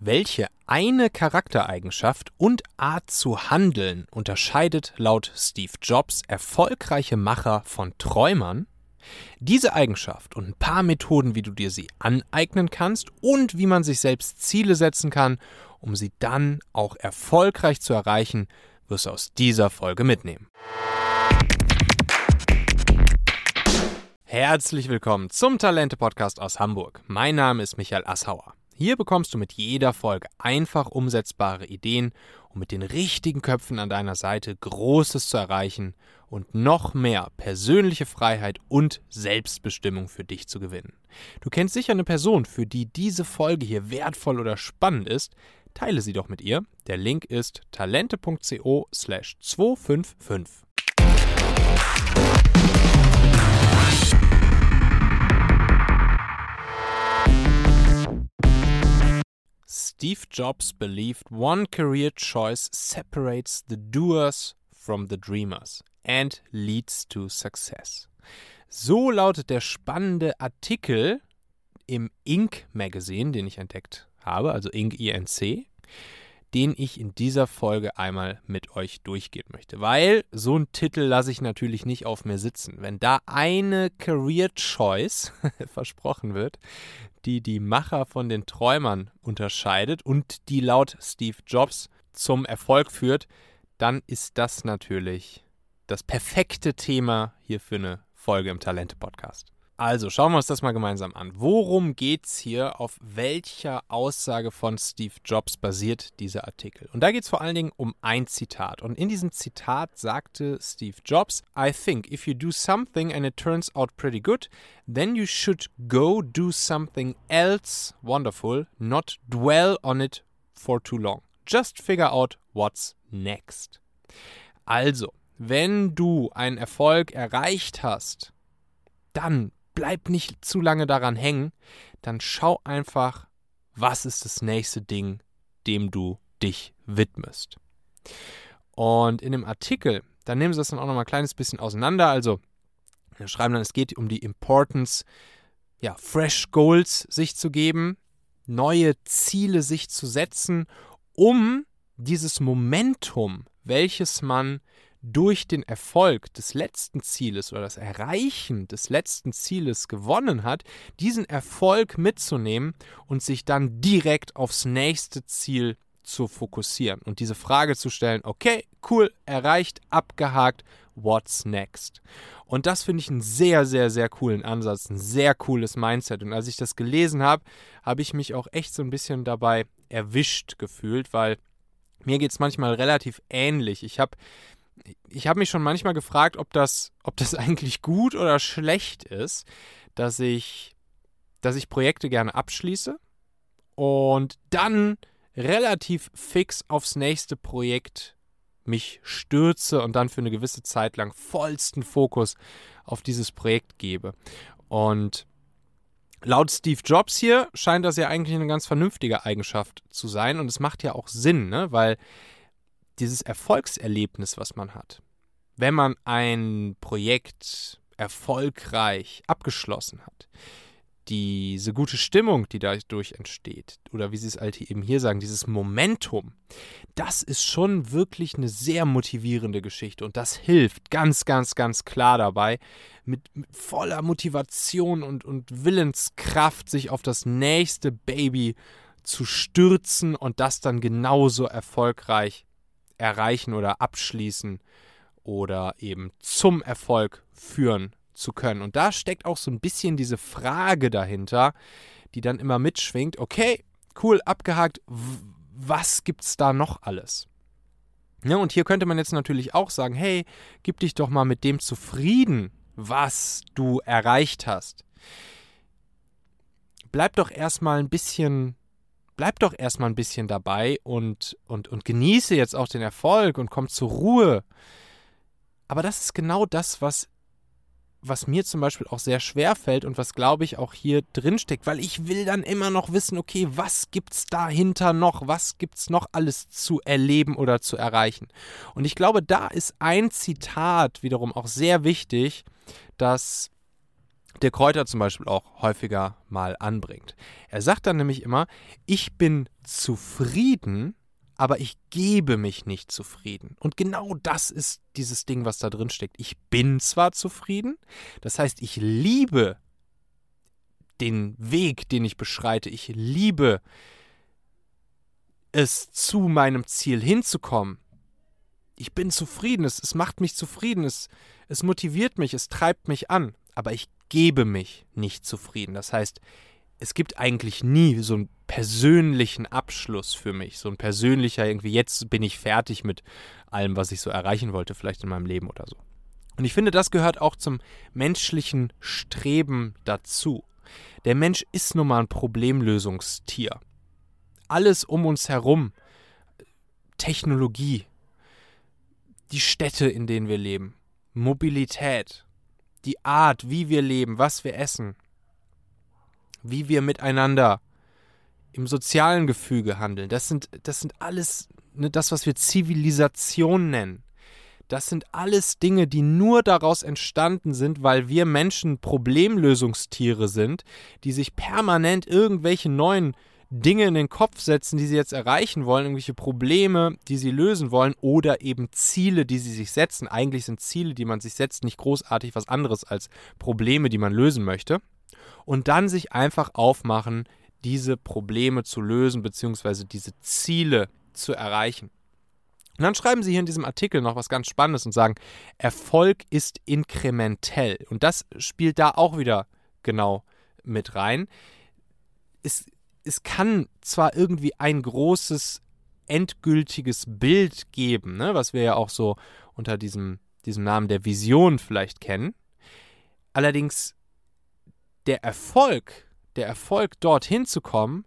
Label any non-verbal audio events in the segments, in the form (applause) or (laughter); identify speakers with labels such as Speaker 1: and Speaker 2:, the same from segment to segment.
Speaker 1: Welche eine Charaktereigenschaft und Art zu handeln unterscheidet laut Steve Jobs erfolgreiche Macher von Träumern? Diese Eigenschaft und ein paar Methoden, wie du dir sie aneignen kannst und wie man sich selbst Ziele setzen kann, um sie dann auch erfolgreich zu erreichen, wirst du aus dieser Folge mitnehmen. Herzlich willkommen zum Talente-Podcast aus Hamburg. Mein Name ist Michael Assauer. Hier bekommst du mit jeder Folge einfach umsetzbare Ideen, um mit den richtigen Köpfen an deiner Seite Großes zu erreichen und noch mehr persönliche Freiheit und Selbstbestimmung für dich zu gewinnen. Du kennst sicher eine Person, für die diese Folge hier wertvoll oder spannend ist. Teile sie doch mit ihr. Der Link ist talente.co slash 255. Steve Jobs believed one career choice separates the doers from the dreamers and leads to success. So lautet der spannende Artikel im Inc. Magazine, den ich entdeckt habe, also Inc. INC den ich in dieser Folge einmal mit euch durchgehen möchte. Weil so ein Titel lasse ich natürlich nicht auf mir sitzen. Wenn da eine Career Choice (laughs) versprochen wird, die die Macher von den Träumern unterscheidet und die laut Steve Jobs zum Erfolg führt, dann ist das natürlich das perfekte Thema hier für eine Folge im Talente-Podcast. Also schauen wir uns das mal gemeinsam an. Worum geht es hier? Auf welcher Aussage von Steve Jobs basiert dieser Artikel? Und da geht es vor allen Dingen um ein Zitat. Und in diesem Zitat sagte Steve Jobs, I think if you do something and it turns out pretty good, then you should go do something else wonderful, not dwell on it for too long. Just figure out what's next. Also, wenn du einen Erfolg erreicht hast, dann bleib nicht zu lange daran hängen, dann schau einfach, was ist das nächste Ding, dem du dich widmest. Und in dem Artikel, da nehmen sie das dann auch nochmal ein kleines bisschen auseinander. Also, wir schreiben dann, es geht um die Importance, ja, Fresh Goals sich zu geben, neue Ziele sich zu setzen, um dieses Momentum, welches man durch den Erfolg des letzten Zieles oder das Erreichen des letzten Zieles gewonnen hat, diesen Erfolg mitzunehmen und sich dann direkt aufs nächste Ziel zu fokussieren und diese Frage zu stellen, okay, cool, erreicht, abgehakt, what's next? Und das finde ich einen sehr, sehr, sehr coolen Ansatz, ein sehr cooles Mindset. Und als ich das gelesen habe, habe ich mich auch echt so ein bisschen dabei erwischt gefühlt, weil mir geht es manchmal relativ ähnlich. Ich habe ich habe mich schon manchmal gefragt, ob das, ob das (laughs) eigentlich gut oder schlecht ist, dass ich, dass ich Projekte gerne abschließe und dann relativ fix aufs nächste Projekt mich stürze und dann für eine gewisse Zeit lang vollsten Fokus auf dieses Projekt gebe. Und laut Steve Jobs hier scheint das ja eigentlich eine ganz vernünftige Eigenschaft zu sein und es macht ja auch Sinn, ne? weil dieses Erfolgserlebnis, was man hat, wenn man ein Projekt erfolgreich abgeschlossen hat, diese gute Stimmung, die dadurch entsteht, oder wie sie es halt eben hier sagen, dieses Momentum, das ist schon wirklich eine sehr motivierende Geschichte. Und das hilft ganz, ganz, ganz klar dabei, mit, mit voller Motivation und, und Willenskraft sich auf das nächste Baby zu stürzen und das dann genauso erfolgreich erreichen oder abschließen oder eben zum Erfolg führen zu können. Und da steckt auch so ein bisschen diese Frage dahinter, die dann immer mitschwingt, okay, cool, abgehakt, was gibt's da noch alles? Ja, und hier könnte man jetzt natürlich auch sagen, hey, gib dich doch mal mit dem zufrieden, was du erreicht hast. Bleib doch erstmal ein bisschen bleib doch erstmal ein bisschen dabei und, und, und genieße jetzt auch den Erfolg und komm zur Ruhe. Aber das ist genau das, was, was mir zum Beispiel auch sehr schwer fällt und was, glaube ich, auch hier drin steckt, weil ich will dann immer noch wissen, okay, was gibt's dahinter noch? Was gibt's noch alles zu erleben oder zu erreichen? Und ich glaube, da ist ein Zitat wiederum auch sehr wichtig, das der Kräuter zum Beispiel auch häufiger mal anbringt. Er sagt dann nämlich immer, ich bin zufrieden, aber ich gebe mich nicht zufrieden. Und genau das ist dieses Ding, was da drin steckt. Ich bin zwar zufrieden, das heißt, ich liebe den Weg, den ich beschreite. Ich liebe es, zu meinem Ziel hinzukommen. Ich bin zufrieden, es, es macht mich zufrieden, es, es motiviert mich, es treibt mich an, aber ich gebe mich nicht zufrieden. Das heißt, es gibt eigentlich nie so einen persönlichen Abschluss für mich, so ein persönlicher irgendwie, jetzt bin ich fertig mit allem, was ich so erreichen wollte, vielleicht in meinem Leben oder so. Und ich finde, das gehört auch zum menschlichen Streben dazu. Der Mensch ist nun mal ein Problemlösungstier. Alles um uns herum, Technologie, die Städte, in denen wir leben, Mobilität, die Art, wie wir leben, was wir essen, wie wir miteinander im sozialen Gefüge handeln. Das sind, das sind alles ne, das, was wir Zivilisation nennen. Das sind alles Dinge, die nur daraus entstanden sind, weil wir Menschen Problemlösungstiere sind, die sich permanent irgendwelche neuen Dinge in den Kopf setzen, die sie jetzt erreichen wollen, irgendwelche Probleme, die sie lösen wollen oder eben Ziele, die sie sich setzen. Eigentlich sind Ziele, die man sich setzt, nicht großartig was anderes als Probleme, die man lösen möchte. Und dann sich einfach aufmachen, diese Probleme zu lösen, beziehungsweise diese Ziele zu erreichen. Und dann schreiben sie hier in diesem Artikel noch was ganz Spannendes und sagen, Erfolg ist inkrementell. Und das spielt da auch wieder genau mit rein. Es es kann zwar irgendwie ein großes endgültiges Bild geben, ne, was wir ja auch so unter diesem, diesem Namen der Vision vielleicht kennen. Allerdings der Erfolg, der Erfolg dorthin zu kommen,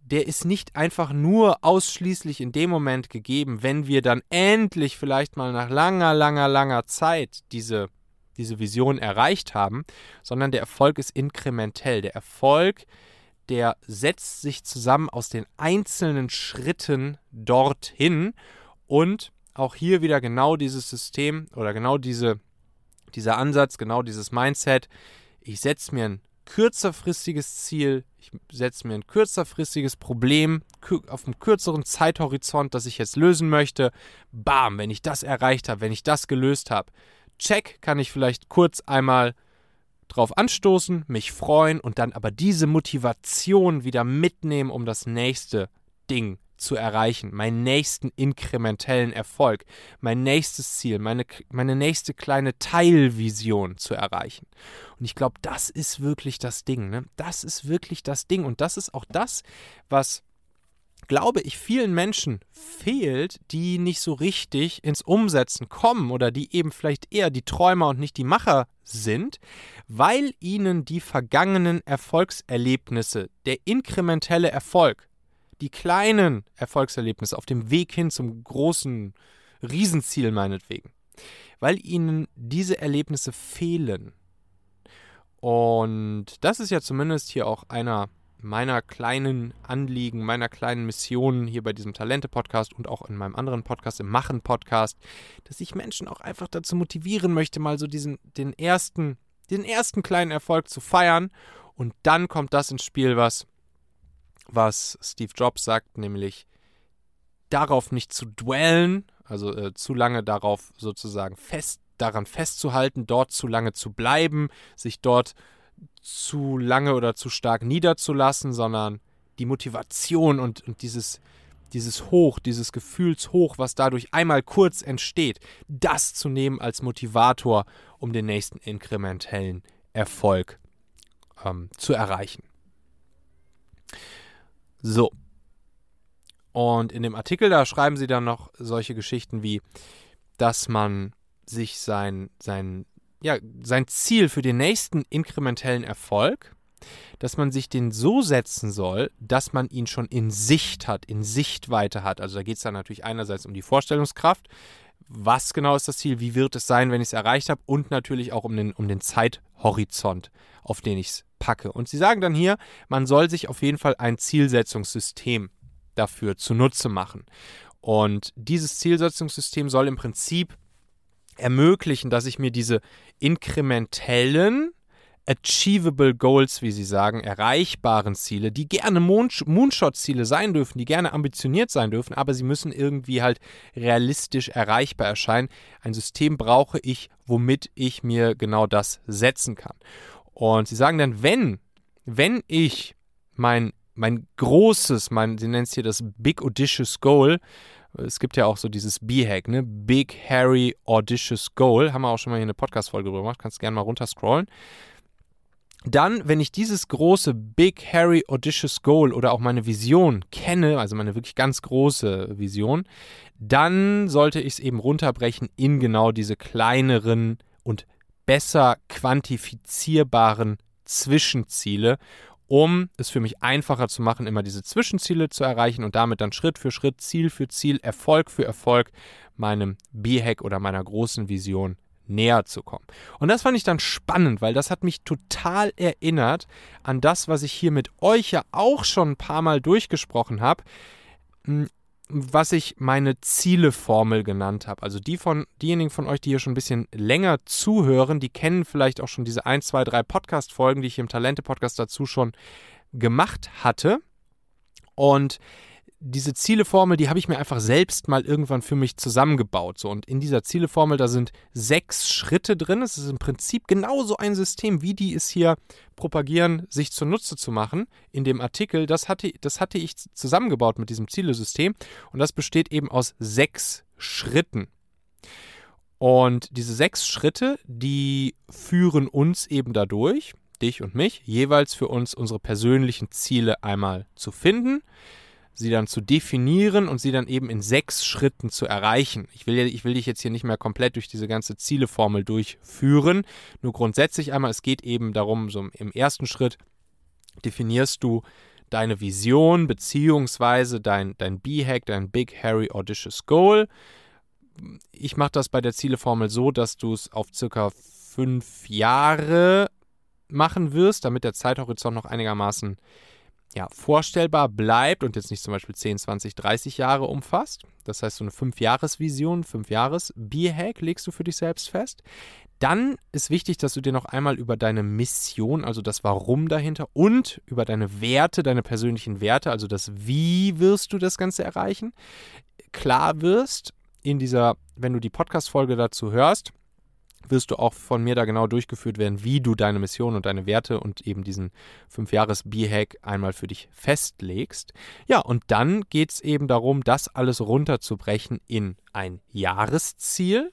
Speaker 1: der ist nicht einfach nur ausschließlich in dem Moment gegeben, wenn wir dann endlich vielleicht mal nach langer, langer, langer Zeit diese, diese Vision erreicht haben, sondern der Erfolg ist inkrementell. Der Erfolg ist der setzt sich zusammen aus den einzelnen Schritten dorthin und auch hier wieder genau dieses System oder genau diese, dieser Ansatz, genau dieses Mindset. Ich setze mir ein kürzerfristiges Ziel, ich setze mir ein kürzerfristiges Problem auf einem kürzeren Zeithorizont, das ich jetzt lösen möchte. Bam, wenn ich das erreicht habe, wenn ich das gelöst habe, check, kann ich vielleicht kurz einmal drauf anstoßen, mich freuen und dann aber diese Motivation wieder mitnehmen, um das nächste Ding zu erreichen, meinen nächsten inkrementellen Erfolg, mein nächstes Ziel, meine, meine nächste kleine Teilvision zu erreichen. Und ich glaube, das ist wirklich das Ding. Ne? Das ist wirklich das Ding. Und das ist auch das, was glaube ich, vielen Menschen fehlt, die nicht so richtig ins Umsetzen kommen oder die eben vielleicht eher die Träumer und nicht die Macher sind, weil ihnen die vergangenen Erfolgserlebnisse, der inkrementelle Erfolg, die kleinen Erfolgserlebnisse auf dem Weg hin zum großen Riesenziel meinetwegen, weil ihnen diese Erlebnisse fehlen. Und das ist ja zumindest hier auch einer meiner kleinen Anliegen, meiner kleinen Mission hier bei diesem Talente-Podcast und auch in meinem anderen Podcast, im Machen-Podcast, dass ich Menschen auch einfach dazu motivieren möchte, mal so diesen, den ersten, den ersten kleinen Erfolg zu feiern. Und dann kommt das ins Spiel, was, was Steve Jobs sagt, nämlich darauf nicht zu dwellen, also äh, zu lange darauf sozusagen fest, daran festzuhalten, dort zu lange zu bleiben, sich dort zu lange oder zu stark niederzulassen, sondern die Motivation und, und dieses, dieses Hoch, dieses Gefühlshoch, was dadurch einmal kurz entsteht, das zu nehmen als Motivator, um den nächsten inkrementellen Erfolg ähm, zu erreichen. So. Und in dem Artikel, da schreiben sie dann noch solche Geschichten wie, dass man sich sein, sein ja, sein Ziel für den nächsten inkrementellen Erfolg, dass man sich den so setzen soll, dass man ihn schon in Sicht hat, in Sichtweite hat. Also da geht es dann natürlich einerseits um die Vorstellungskraft, was genau ist das Ziel, wie wird es sein, wenn ich es erreicht habe und natürlich auch um den, um den Zeithorizont, auf den ich es packe. Und sie sagen dann hier, man soll sich auf jeden Fall ein Zielsetzungssystem dafür zunutze machen. Und dieses Zielsetzungssystem soll im Prinzip ermöglichen, dass ich mir diese inkrementellen, achievable Goals, wie sie sagen, erreichbaren Ziele, die gerne Moonshot-Ziele sein dürfen, die gerne ambitioniert sein dürfen, aber sie müssen irgendwie halt realistisch erreichbar erscheinen. Ein System brauche ich, womit ich mir genau das setzen kann. Und sie sagen dann, wenn, wenn ich mein, mein großes, mein, sie nennen es hier das Big Audacious Goal, es gibt ja auch so dieses B-Hack, ne? Big Harry Audacious Goal. Haben wir auch schon mal hier eine Podcast-Folge drüber gemacht. Kannst gerne mal runterscrollen. Dann, wenn ich dieses große Big Harry Audacious Goal oder auch meine Vision kenne, also meine wirklich ganz große Vision, dann sollte ich es eben runterbrechen in genau diese kleineren und besser quantifizierbaren Zwischenziele, um es für mich einfacher zu machen, immer diese Zwischenziele zu erreichen und damit dann Schritt für Schritt, Ziel für Ziel, Erfolg für Erfolg meinem B-Hack oder meiner großen Vision näher zu kommen. Und das fand ich dann spannend, weil das hat mich total erinnert an das, was ich hier mit euch ja auch schon ein paar Mal durchgesprochen habe, hm, was ich meine Zieleformel genannt habe. Also die von diejenigen von euch, die hier schon ein bisschen länger zuhören, die kennen vielleicht auch schon diese 1, 2, 3 Podcast-Folgen, die ich im Talente-Podcast dazu schon gemacht hatte. Und diese Zieleformel, die habe ich mir einfach selbst mal irgendwann für mich zusammengebaut. So, und in dieser Zieleformel, da sind sechs Schritte drin. Es ist im Prinzip genauso ein System, wie die es hier propagieren, sich zunutze zu machen. In dem Artikel, das hatte, das hatte ich zusammengebaut mit diesem Zielesystem. Und das besteht eben aus sechs Schritten. Und diese sechs Schritte, die führen uns eben dadurch, dich und mich, jeweils für uns unsere persönlichen Ziele einmal zu finden sie dann zu definieren und sie dann eben in sechs Schritten zu erreichen. Ich will, ich will dich jetzt hier nicht mehr komplett durch diese ganze Zieleformel durchführen. Nur grundsätzlich einmal, es geht eben darum, so im ersten Schritt definierst du deine Vision beziehungsweise dein, dein B-Hack, dein Big Harry Audacious Goal. Ich mache das bei der Zieleformel so, dass du es auf circa fünf Jahre machen wirst, damit der Zeithorizont noch einigermaßen ja, vorstellbar bleibt und jetzt nicht zum Beispiel 10, 20, 30 Jahre umfasst. Das heißt, so eine 5-Jahres-Vision, 5-Jahres-B-Hack legst du für dich selbst fest. Dann ist wichtig, dass du dir noch einmal über deine Mission, also das Warum dahinter und über deine Werte, deine persönlichen Werte, also das Wie wirst du das Ganze erreichen, klar wirst in dieser, wenn du die Podcast-Folge dazu hörst, wirst du auch von mir da genau durchgeführt werden, wie du deine Mission und deine Werte und eben diesen 5-Jahres-B-Hack einmal für dich festlegst. Ja, und dann geht es eben darum, das alles runterzubrechen in ein Jahresziel.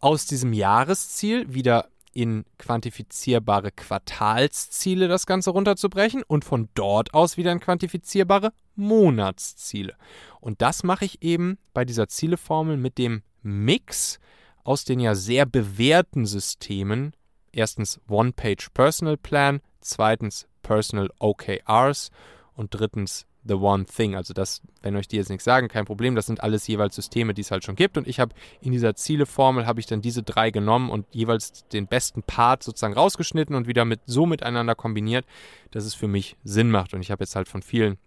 Speaker 1: Aus diesem Jahresziel wieder in quantifizierbare Quartalsziele das Ganze runterzubrechen und von dort aus wieder in quantifizierbare Monatsziele. Und das mache ich eben bei dieser Zieleformel mit dem Mix aus den ja sehr bewährten Systemen, erstens One-Page Personal Plan, zweitens Personal OKRs und drittens The One Thing. Also das, wenn euch die jetzt nichts sagen, kein Problem. Das sind alles jeweils Systeme, die es halt schon gibt. Und ich habe in dieser Zieleformel habe ich dann diese drei genommen und jeweils den besten Part sozusagen rausgeschnitten und wieder mit so miteinander kombiniert, dass es für mich Sinn macht. Und ich habe jetzt halt von vielen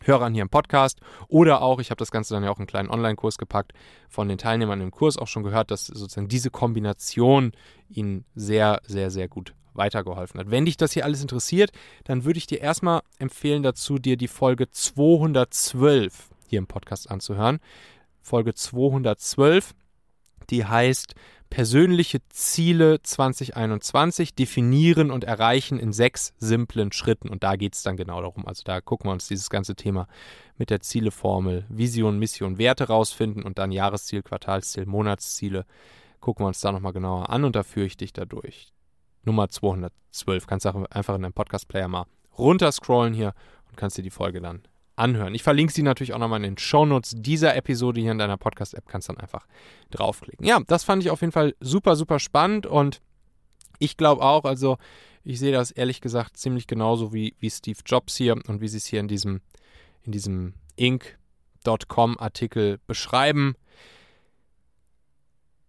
Speaker 1: Hörern hier im Podcast oder auch, ich habe das Ganze dann ja auch in einen kleinen Online-Kurs gepackt, von den Teilnehmern im Kurs auch schon gehört, dass sozusagen diese Kombination ihnen sehr, sehr, sehr gut weitergeholfen hat. Wenn dich das hier alles interessiert, dann würde ich dir erstmal empfehlen dazu, dir die Folge 212 hier im Podcast anzuhören. Folge 212, die heißt persönliche Ziele 2021 definieren und erreichen in sechs simplen Schritten. Und da geht es dann genau darum. Also da gucken wir uns dieses ganze Thema mit der Zieleformel Vision, Mission, Werte rausfinden und dann Jahresziel, Quartalsziel, Monatsziele. Gucken wir uns da nochmal genauer an und da führe ich dich da durch. Nummer 212. Kannst du einfach in deinem Podcast-Player mal runterscrollen hier und kannst dir die Folge dann anhören. Ich verlinke sie natürlich auch nochmal in den Shownotes dieser Episode hier in deiner Podcast-App. Kannst dann einfach draufklicken. Ja, das fand ich auf jeden Fall super, super spannend und ich glaube auch, also ich sehe das ehrlich gesagt ziemlich genauso wie, wie Steve Jobs hier und wie sie es hier in diesem, in diesem Inc.com Artikel beschreiben.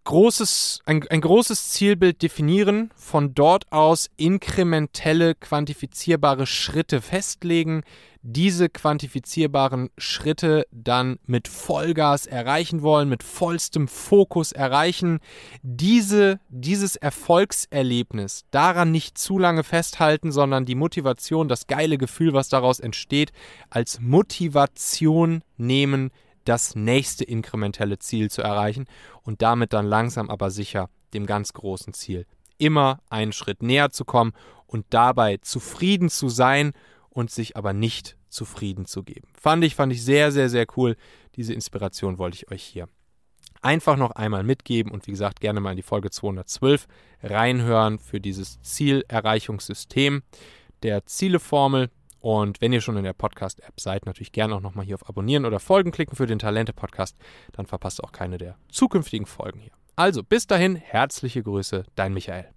Speaker 1: Großes, ein, ein großes Zielbild definieren, von dort aus inkrementelle, quantifizierbare Schritte festlegen, diese quantifizierbaren Schritte dann mit Vollgas erreichen wollen, mit vollstem Fokus erreichen, diese, dieses Erfolgserlebnis daran nicht zu lange festhalten, sondern die Motivation, das geile Gefühl, was daraus entsteht, als Motivation nehmen, das nächste inkrementelle Ziel zu erreichen und damit dann langsam aber sicher dem ganz großen Ziel immer einen Schritt näher zu kommen und dabei zufrieden zu sein und sich aber nicht zufrieden zu geben. Fand ich, fand ich sehr, sehr, sehr cool. Diese Inspiration wollte ich euch hier einfach noch einmal mitgeben und wie gesagt, gerne mal in die Folge 212 reinhören für dieses Zielerreichungssystem der Zieleformel. Und wenn ihr schon in der Podcast-App seid, natürlich gerne auch nochmal hier auf Abonnieren oder Folgen klicken für den Talente-Podcast. Dann verpasst auch keine der zukünftigen Folgen hier. Also bis dahin, herzliche Grüße, dein Michael.